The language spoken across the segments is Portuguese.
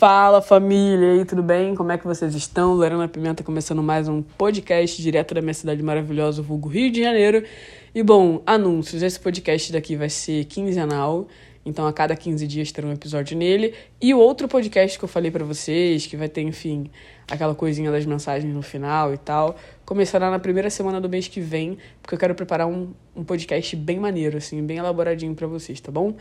Fala família, e tudo bem? Como é que vocês estão? Lorena Pimenta começando mais um podcast direto da minha cidade maravilhosa, vulgo Rio de Janeiro. E bom, anúncios, esse podcast daqui vai ser quinzenal, então a cada 15 dias terá um episódio nele. E o outro podcast que eu falei para vocês, que vai ter, enfim, aquela coisinha das mensagens no final e tal, começará na primeira semana do mês que vem, porque eu quero preparar um, um podcast bem maneiro, assim, bem elaboradinho para vocês, tá bom?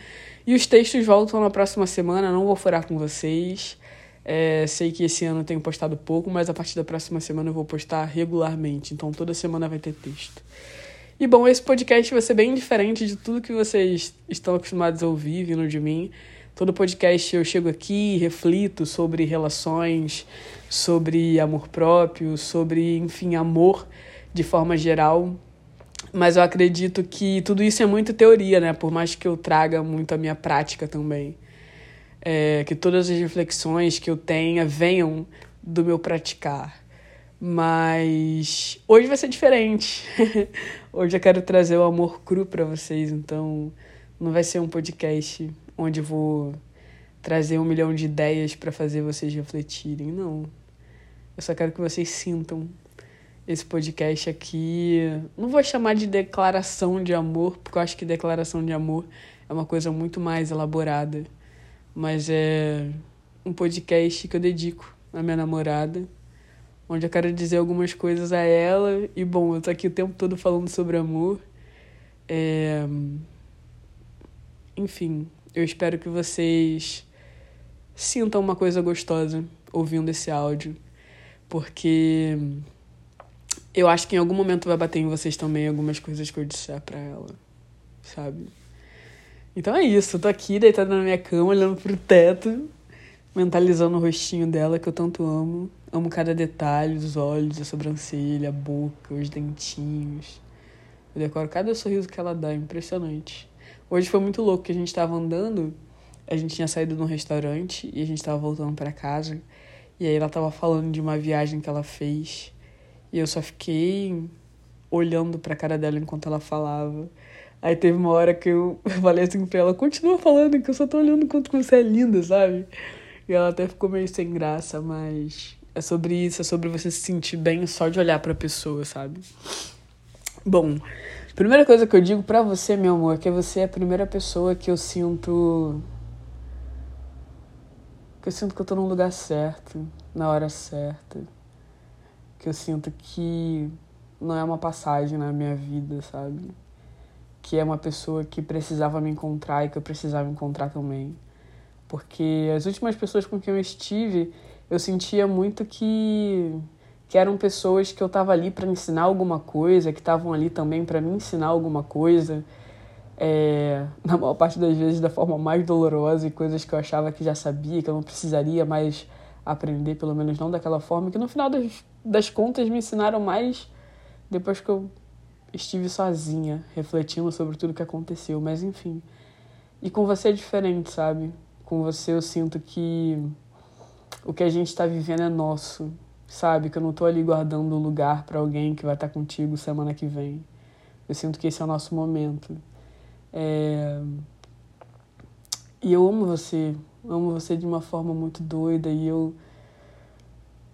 E os textos voltam na próxima semana, não vou furar com vocês. É, sei que esse ano eu tenho postado pouco, mas a partir da próxima semana eu vou postar regularmente, então toda semana vai ter texto. E bom, esse podcast vai ser bem diferente de tudo que vocês estão acostumados a ouvir vindo de mim. Todo podcast eu chego aqui, reflito sobre relações, sobre amor próprio, sobre, enfim, amor de forma geral. Mas eu acredito que tudo isso é muito teoria, né? Por mais que eu traga muito a minha prática também. É, que todas as reflexões que eu tenha venham do meu praticar. Mas hoje vai ser diferente. hoje eu quero trazer o amor cru para vocês, então não vai ser um podcast onde eu vou trazer um milhão de ideias para fazer vocês refletirem, não. Eu só quero que vocês sintam esse podcast aqui. Não vou chamar de declaração de amor, porque eu acho que declaração de amor é uma coisa muito mais elaborada. Mas é um podcast que eu dedico à minha namorada onde eu quero dizer algumas coisas a ela. E bom, eu tô aqui o tempo todo falando sobre amor. É... Enfim, eu espero que vocês sintam uma coisa gostosa ouvindo esse áudio, porque eu acho que em algum momento vai bater em vocês também algumas coisas que eu disser pra ela, sabe? Então é isso, eu tô aqui deitada na minha cama, olhando pro teto, mentalizando o rostinho dela que eu tanto amo. Amo cada detalhe, os olhos, a sobrancelha, a boca, os dentinhos. Eu decoro cada sorriso que ela dá, impressionante. Hoje foi muito louco que a gente tava andando, a gente tinha saído de um restaurante e a gente tava voltando para casa. E aí ela tava falando de uma viagem que ela fez. E eu só fiquei olhando pra cara dela enquanto ela falava. Aí teve uma hora que eu falei assim pra ela, continua falando que eu só tô olhando quanto você é linda, sabe? E ela até ficou meio sem graça, mas é sobre isso, é sobre você se sentir bem só de olhar pra pessoa, sabe? Bom, a primeira coisa que eu digo pra você, meu amor, é que você é a primeira pessoa que eu sinto. que eu sinto que eu tô no lugar certo, na hora certa. Que eu sinto que não é uma passagem na minha vida, sabe? Que é uma pessoa que precisava me encontrar e que eu precisava encontrar também. Porque as últimas pessoas com quem eu estive eu sentia muito que que eram pessoas que eu estava ali para ensinar alguma coisa, que estavam ali também para me ensinar alguma coisa, é, na maior parte das vezes da forma mais dolorosa e coisas que eu achava que já sabia, que eu não precisaria mais aprender, pelo menos não daquela forma, que no final das, das contas me ensinaram mais depois que eu estive sozinha, refletindo sobre tudo que aconteceu, mas enfim. E com você é diferente, sabe? Com você eu sinto que o que a gente está vivendo é nosso, sabe? Que eu não estou ali guardando lugar para alguém que vai estar tá contigo semana que vem. Eu sinto que esse é o nosso momento. É... E eu amo você, amo você de uma forma muito doida e eu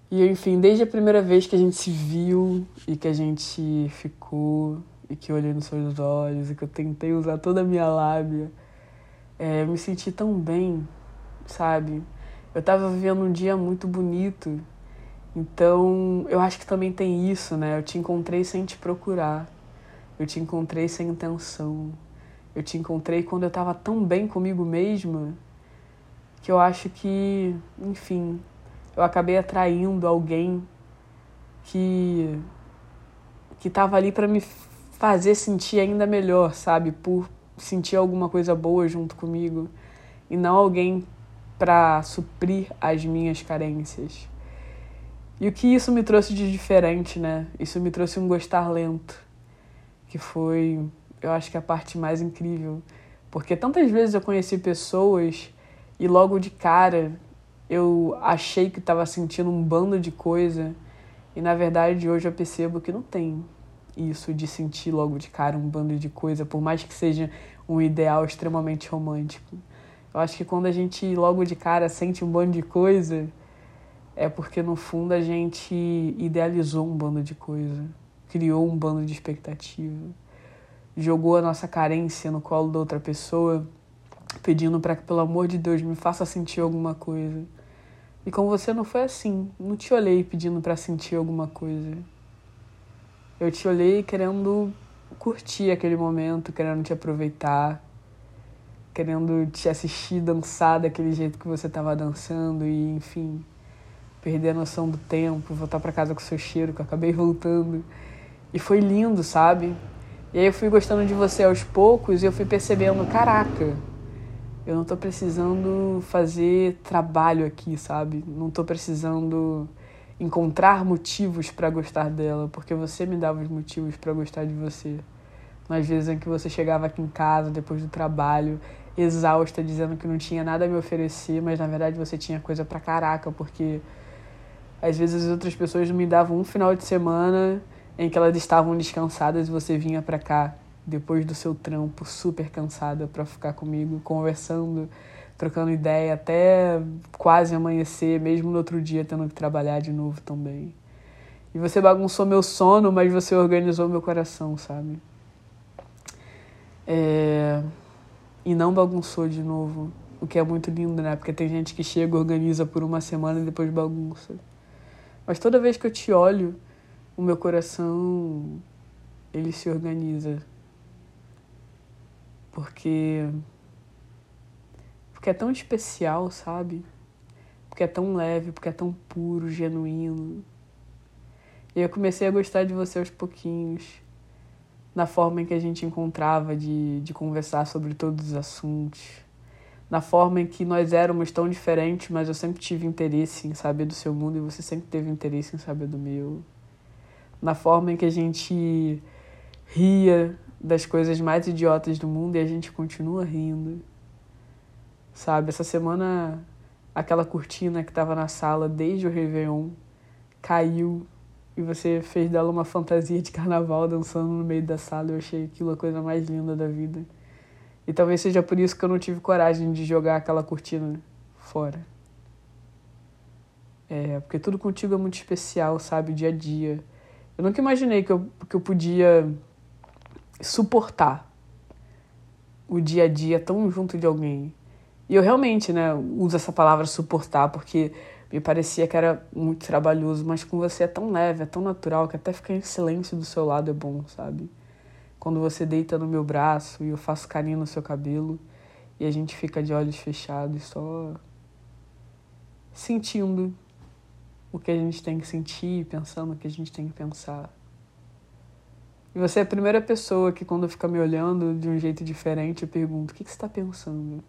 e eu, enfim, desde a primeira vez que a gente se viu e que a gente ficou e que eu olhei nos seus olhos e que eu tentei usar toda a minha lábia, é, eu me senti tão bem, sabe? eu estava vivendo um dia muito bonito. Então, eu acho que também tem isso, né? Eu te encontrei sem te procurar. Eu te encontrei sem intenção. Eu te encontrei quando eu estava tão bem comigo mesma que eu acho que, enfim, eu acabei atraindo alguém que que estava ali para me fazer sentir ainda melhor, sabe? Por sentir alguma coisa boa junto comigo e não alguém para suprir as minhas carências. E o que isso me trouxe de diferente, né? Isso me trouxe um gostar lento, que foi, eu acho que a parte mais incrível, porque tantas vezes eu conheci pessoas e logo de cara eu achei que estava sentindo um bando de coisa e na verdade hoje eu percebo que não tem isso de sentir logo de cara um bando de coisa, por mais que seja um ideal extremamente romântico. Eu acho que quando a gente logo de cara sente um bando de coisa, é porque no fundo a gente idealizou um bando de coisa, criou um bando de expectativa, jogou a nossa carência no colo da outra pessoa, pedindo para que pelo amor de Deus me faça sentir alguma coisa. E com você não foi assim, não te olhei pedindo para sentir alguma coisa. Eu te olhei querendo curtir aquele momento, querendo te aproveitar, querendo te assistir dançar daquele jeito que você estava dançando e, enfim, perder a noção do tempo, voltar para casa com seu cheiro, que eu acabei voltando. E foi lindo, sabe? E aí eu fui gostando de você aos poucos e eu fui percebendo, caraca, eu não tô precisando fazer trabalho aqui, sabe? Não tô precisando encontrar motivos para gostar dela, porque você me dava os motivos para gostar de você. Nas vezes em que você chegava aqui em casa depois do trabalho exausta, dizendo que não tinha nada a me oferecer, mas na verdade você tinha coisa pra caraca, porque às vezes as outras pessoas me davam um final de semana em que elas estavam descansadas e você vinha pra cá depois do seu trampo, super cansada, para ficar comigo, conversando, trocando ideia até quase amanhecer, mesmo no outro dia tendo que trabalhar de novo também. E você bagunçou meu sono, mas você organizou meu coração, sabe? É e não bagunçou de novo. O que é muito lindo, né? Porque tem gente que chega, organiza por uma semana e depois bagunça. Mas toda vez que eu te olho, o meu coração ele se organiza. Porque porque é tão especial, sabe? Porque é tão leve, porque é tão puro, genuíno. E eu comecei a gostar de você aos pouquinhos na forma em que a gente encontrava de, de conversar sobre todos os assuntos, na forma em que nós éramos tão diferentes, mas eu sempre tive interesse em saber do seu mundo e você sempre teve interesse em saber do meu, na forma em que a gente ria das coisas mais idiotas do mundo e a gente continua rindo. Sabe, essa semana aquela cortina que estava na sala desde o Réveillon caiu e você fez dela uma fantasia de carnaval dançando no meio da sala. Eu achei aquilo a coisa mais linda da vida. E talvez seja por isso que eu não tive coragem de jogar aquela cortina fora. É, porque tudo contigo é muito especial, sabe? Dia a dia. Eu nunca imaginei que eu, que eu podia suportar o dia a dia tão junto de alguém. E eu realmente, né, uso essa palavra suportar porque me parecia que era muito trabalhoso, mas com você é tão leve, é tão natural que até ficar em silêncio do seu lado é bom, sabe? Quando você deita no meu braço e eu faço carinho no seu cabelo e a gente fica de olhos fechados só sentindo o que a gente tem que sentir, pensando o que a gente tem que pensar. E você é a primeira pessoa que, quando fica me olhando de um jeito diferente, eu pergunto: o que, que você está pensando?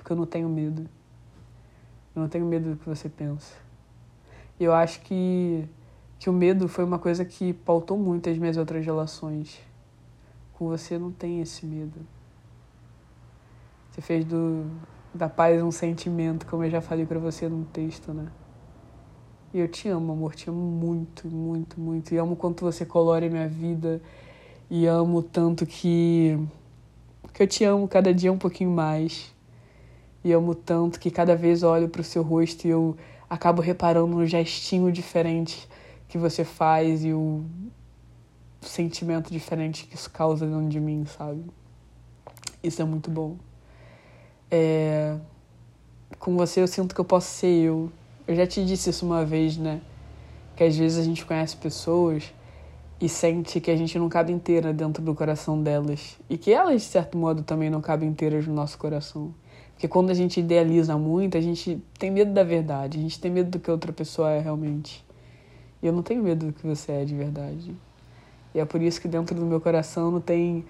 Porque eu não tenho medo. Eu não tenho medo do que você pensa. E eu acho que, que o medo foi uma coisa que pautou muito as minhas outras relações. Com você não tem esse medo. Você fez do, da paz um sentimento, como eu já falei para você num texto, né? E eu te amo, amor, te amo muito, muito, muito. E amo quanto você colore minha vida. E amo tanto que, que eu te amo cada dia um pouquinho mais. E amo tanto que cada vez olho para o seu rosto e eu acabo reparando no gestinho diferente que você faz e o sentimento diferente que isso causa dentro de mim, sabe? Isso é muito bom. É... Com você eu sinto que eu posso ser eu. Eu já te disse isso uma vez, né? Que às vezes a gente conhece pessoas e sente que a gente não cabe inteira dentro do coração delas. E que elas, de certo modo, também não cabem inteiras no nosso coração. Porque quando a gente idealiza muito, a gente tem medo da verdade, a gente tem medo do que outra pessoa é realmente. E eu não tenho medo do que você é de verdade. E é por isso que dentro do meu coração não tem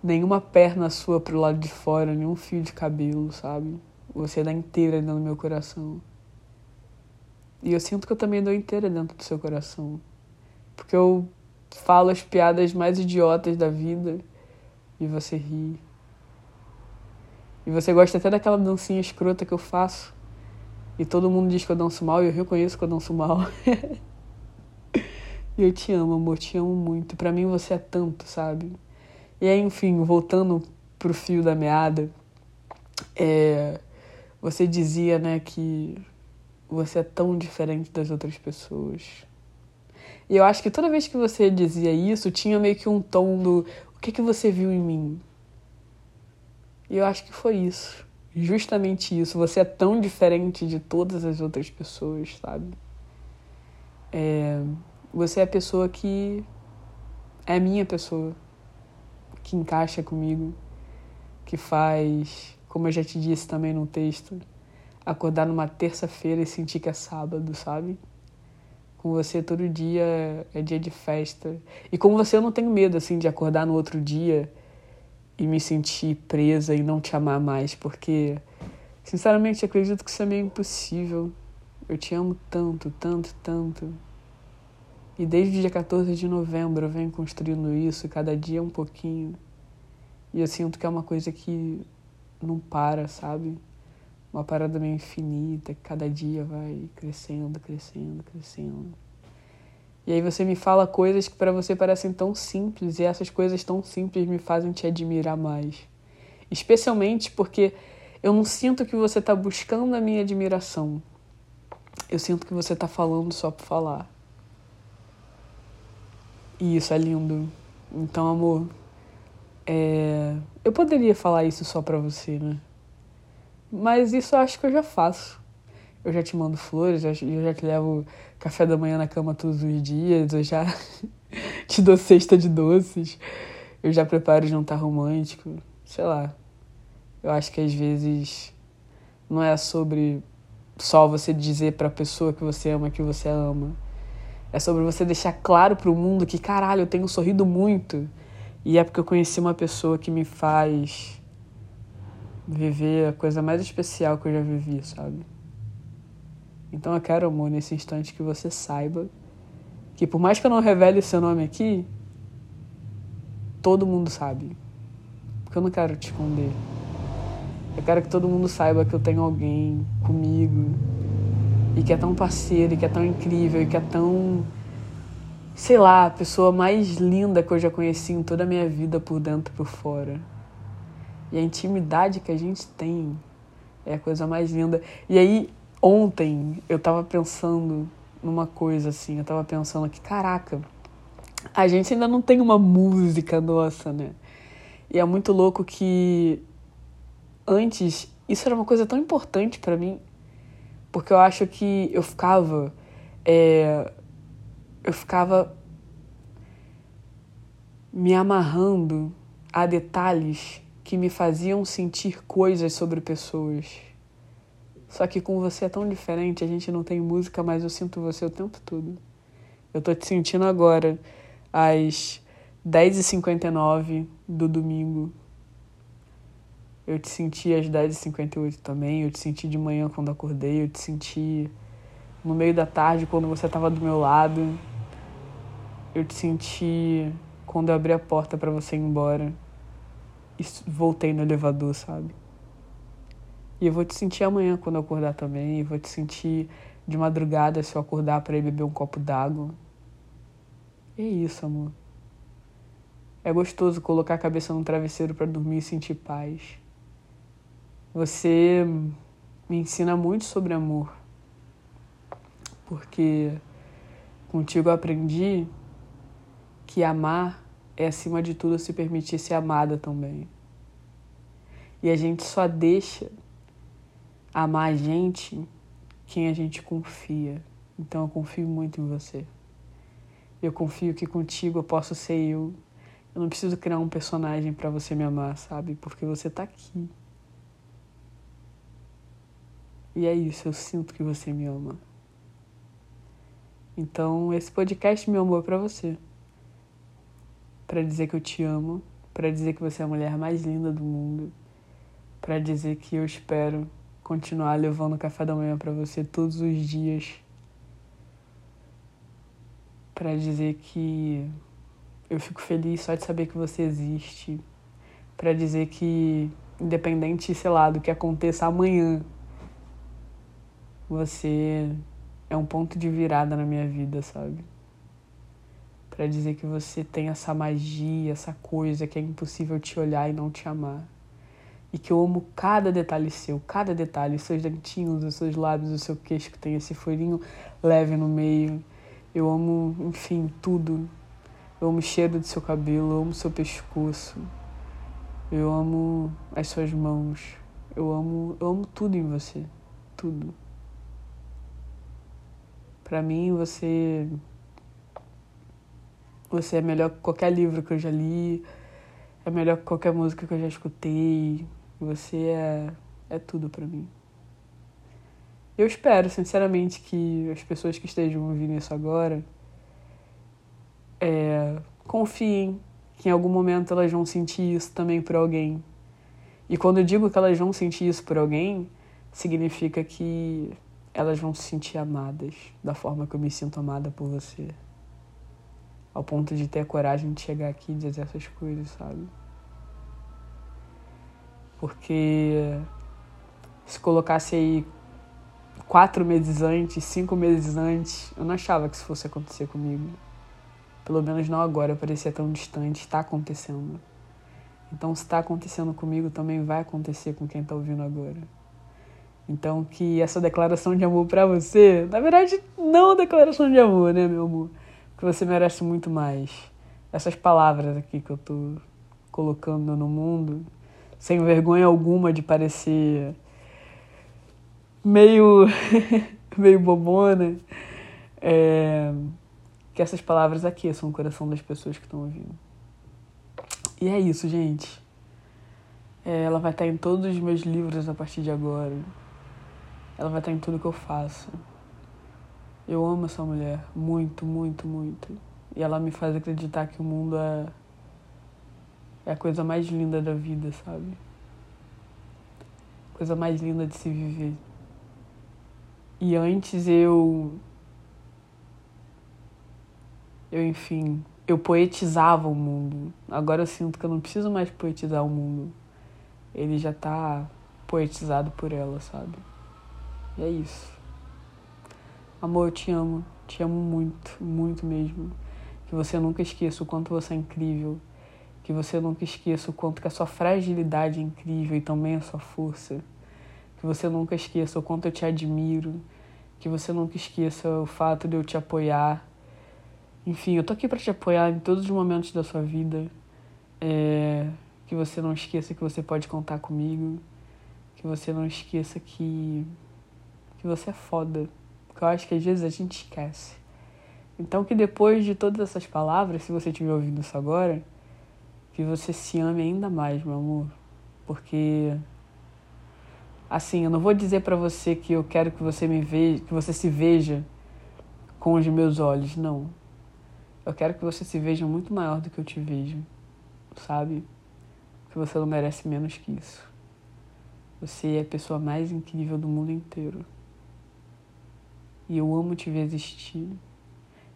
nenhuma perna sua pro lado de fora, nenhum fio de cabelo, sabe? Você dá inteira dentro do meu coração. E eu sinto que eu também dou inteira dentro do seu coração. Porque eu falo as piadas mais idiotas da vida e você ri. E você gosta até daquela dancinha escrota que eu faço. E todo mundo diz que eu danço mal e eu reconheço que eu danço mal. e eu te amo, amor, te amo muito. Para mim você é tanto, sabe? E aí, enfim, voltando pro fio da meada, é... você dizia, né, que você é tão diferente das outras pessoas. E eu acho que toda vez que você dizia isso, tinha meio que um tom do o que que você viu em mim? E eu acho que foi isso. Justamente isso. Você é tão diferente de todas as outras pessoas, sabe? É, você é a pessoa que é a minha pessoa, que encaixa comigo, que faz, como eu já te disse também no texto, acordar numa terça-feira e sentir que é sábado, sabe? Com você todo dia é dia de festa. E com você eu não tenho medo, assim, de acordar no outro dia e me sentir presa e não te amar mais, porque, sinceramente, acredito que isso é meio impossível. Eu te amo tanto, tanto, tanto. E desde o dia 14 de novembro eu venho construindo isso, cada dia um pouquinho. E eu sinto que é uma coisa que não para, sabe? Uma parada meio infinita, que cada dia vai crescendo, crescendo, crescendo. E aí você me fala coisas que para você parecem tão simples e essas coisas tão simples me fazem te admirar mais. Especialmente porque eu não sinto que você está buscando a minha admiração. Eu sinto que você está falando só por falar. E isso é lindo. Então, amor, é... eu poderia falar isso só pra você, né? Mas isso eu acho que eu já faço. Eu já te mando flores, eu já te levo café da manhã na cama todos os dias, eu já te dou cesta de doces, eu já preparo jantar romântico, sei lá. Eu acho que às vezes não é sobre só você dizer para a pessoa que você ama que você ama. É sobre você deixar claro para o mundo que, caralho, eu tenho sorrido muito. E é porque eu conheci uma pessoa que me faz viver a coisa mais especial que eu já vivi, sabe? Então eu quero, amor, nesse instante que você saiba que por mais que eu não revele seu nome aqui, todo mundo sabe. Porque eu não quero te esconder. Eu quero que todo mundo saiba que eu tenho alguém comigo e que é tão parceiro, e que é tão incrível, e que é tão. sei lá, a pessoa mais linda que eu já conheci em toda a minha vida, por dentro e por fora. E a intimidade que a gente tem é a coisa mais linda. E aí, ontem, eu tava pensando numa coisa assim, eu tava pensando que, caraca, a gente ainda não tem uma música nossa, né? E é muito louco que antes isso era uma coisa tão importante para mim porque eu acho que eu ficava. É, eu ficava me amarrando a detalhes que me faziam sentir coisas sobre pessoas. Só que com você é tão diferente, a gente não tem música, mas eu sinto você o tempo todo. Eu tô te sentindo agora, às 10h59 do domingo, eu te senti às 10h58 também, eu te senti de manhã quando acordei, eu te senti no meio da tarde quando você estava do meu lado. Eu te senti quando eu abri a porta para você ir embora e voltei no elevador, sabe? E eu vou te sentir amanhã quando eu acordar também, e vou te sentir de madrugada se eu acordar para ir beber um copo d'água. É isso, amor. É gostoso colocar a cabeça no travesseiro para dormir e sentir paz. Você me ensina muito sobre amor, porque contigo eu aprendi que amar é, acima de tudo, se permitir ser amada também. E a gente só deixa amar a gente quem a gente confia. Então eu confio muito em você. Eu confio que contigo eu posso ser eu. Eu não preciso criar um personagem para você me amar, sabe? Porque você tá aqui. E é isso, eu sinto que você me ama. Então, esse podcast, meu amor, é pra você. Para dizer que eu te amo, para dizer que você é a mulher mais linda do mundo, para dizer que eu espero continuar levando café da manhã para você todos os dias. Para dizer que eu fico feliz só de saber que você existe. Para dizer que independente, sei lá, do que aconteça amanhã, você é um ponto de virada na minha vida, sabe? Para dizer que você tem essa magia, essa coisa que é impossível te olhar e não te amar. E que eu amo cada detalhe seu, cada detalhe, seus dentinhos, os seus lábios, o seu queixo que tem esse furinho leve no meio. Eu amo, enfim, tudo. Eu amo o cheiro do seu cabelo, eu amo o seu pescoço. Eu amo as suas mãos. Eu amo, eu amo tudo em você. Tudo. Para mim, você você é melhor que qualquer livro que eu já li, é melhor que qualquer música que eu já escutei. Você é é tudo para mim. Eu espero, sinceramente, que as pessoas que estejam ouvindo isso agora é, confiem que em algum momento elas vão sentir isso também por alguém. E quando eu digo que elas vão sentir isso por alguém, significa que elas vão se sentir amadas da forma que eu me sinto amada por você. Ao ponto de ter a coragem de chegar aqui e dizer essas coisas, sabe? Porque se colocasse aí quatro meses antes, cinco meses antes, eu não achava que isso fosse acontecer comigo. Pelo menos não agora, parecia tão distante, está acontecendo. Então, se está acontecendo comigo, também vai acontecer com quem está ouvindo agora. Então, que essa declaração de amor para você, na verdade, não declaração de amor, né, meu amor? Que você merece muito mais. Essas palavras aqui que eu tô colocando no mundo, sem vergonha alguma de parecer meio meio bobona, é, que essas palavras aqueçam o coração das pessoas que estão ouvindo. E é isso, gente. É, ela vai estar em todos os meus livros a partir de agora. Ela vai estar em tudo que eu faço. Eu amo essa mulher muito, muito, muito. E ela me faz acreditar que o mundo é, é a coisa mais linda da vida, sabe? Coisa mais linda de se viver. E antes eu eu, enfim, eu poetizava o mundo. Agora eu sinto que eu não preciso mais poetizar o mundo. Ele já tá poetizado por ela, sabe? E é isso. Amor, eu te amo. Te amo muito, muito mesmo. Que você nunca esqueça o quanto você é incrível. Que você nunca esqueça o quanto que a sua fragilidade é incrível e também a sua força. Que você nunca esqueça o quanto eu te admiro. Que você nunca esqueça o fato de eu te apoiar enfim, eu tô aqui para te apoiar em todos os momentos da sua vida. É, que você não esqueça que você pode contar comigo. Que você não esqueça que, que você é foda. Porque eu acho que às vezes a gente esquece. Então que depois de todas essas palavras, se você estiver ouvindo isso agora, que você se ame ainda mais, meu amor. Porque assim, eu não vou dizer para você que eu quero que você me veja, que você se veja com os meus olhos, não. Eu quero que você se veja muito maior do que eu te vejo, sabe? Que você não merece menos que isso. Você é a pessoa mais incrível do mundo inteiro. E eu amo te ver existir.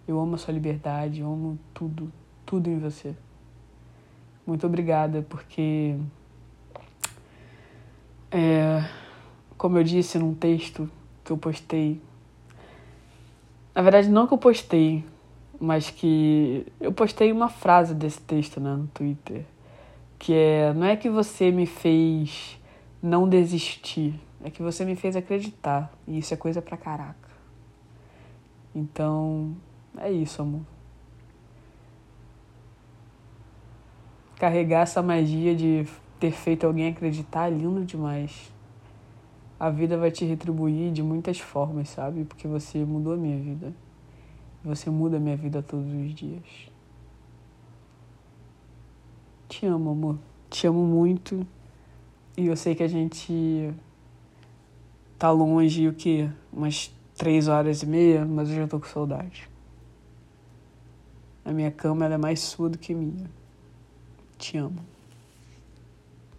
Eu amo a sua liberdade, eu amo tudo, tudo em você. Muito obrigada, porque. É, como eu disse num texto que eu postei. Na verdade, não que eu postei, mas que eu postei uma frase desse texto né, no Twitter, que é não é que você me fez não desistir, é que você me fez acreditar, e isso é coisa pra caraca. Então, é isso, amor. Carregar essa magia de ter feito alguém acreditar é lindo demais. A vida vai te retribuir de muitas formas, sabe? Porque você mudou a minha vida. Você muda a minha vida todos os dias. Te amo, amor. Te amo muito. E eu sei que a gente tá longe o quê? Umas três horas e meia, mas eu já tô com saudade. A minha cama ela é mais sua do que minha. Te amo.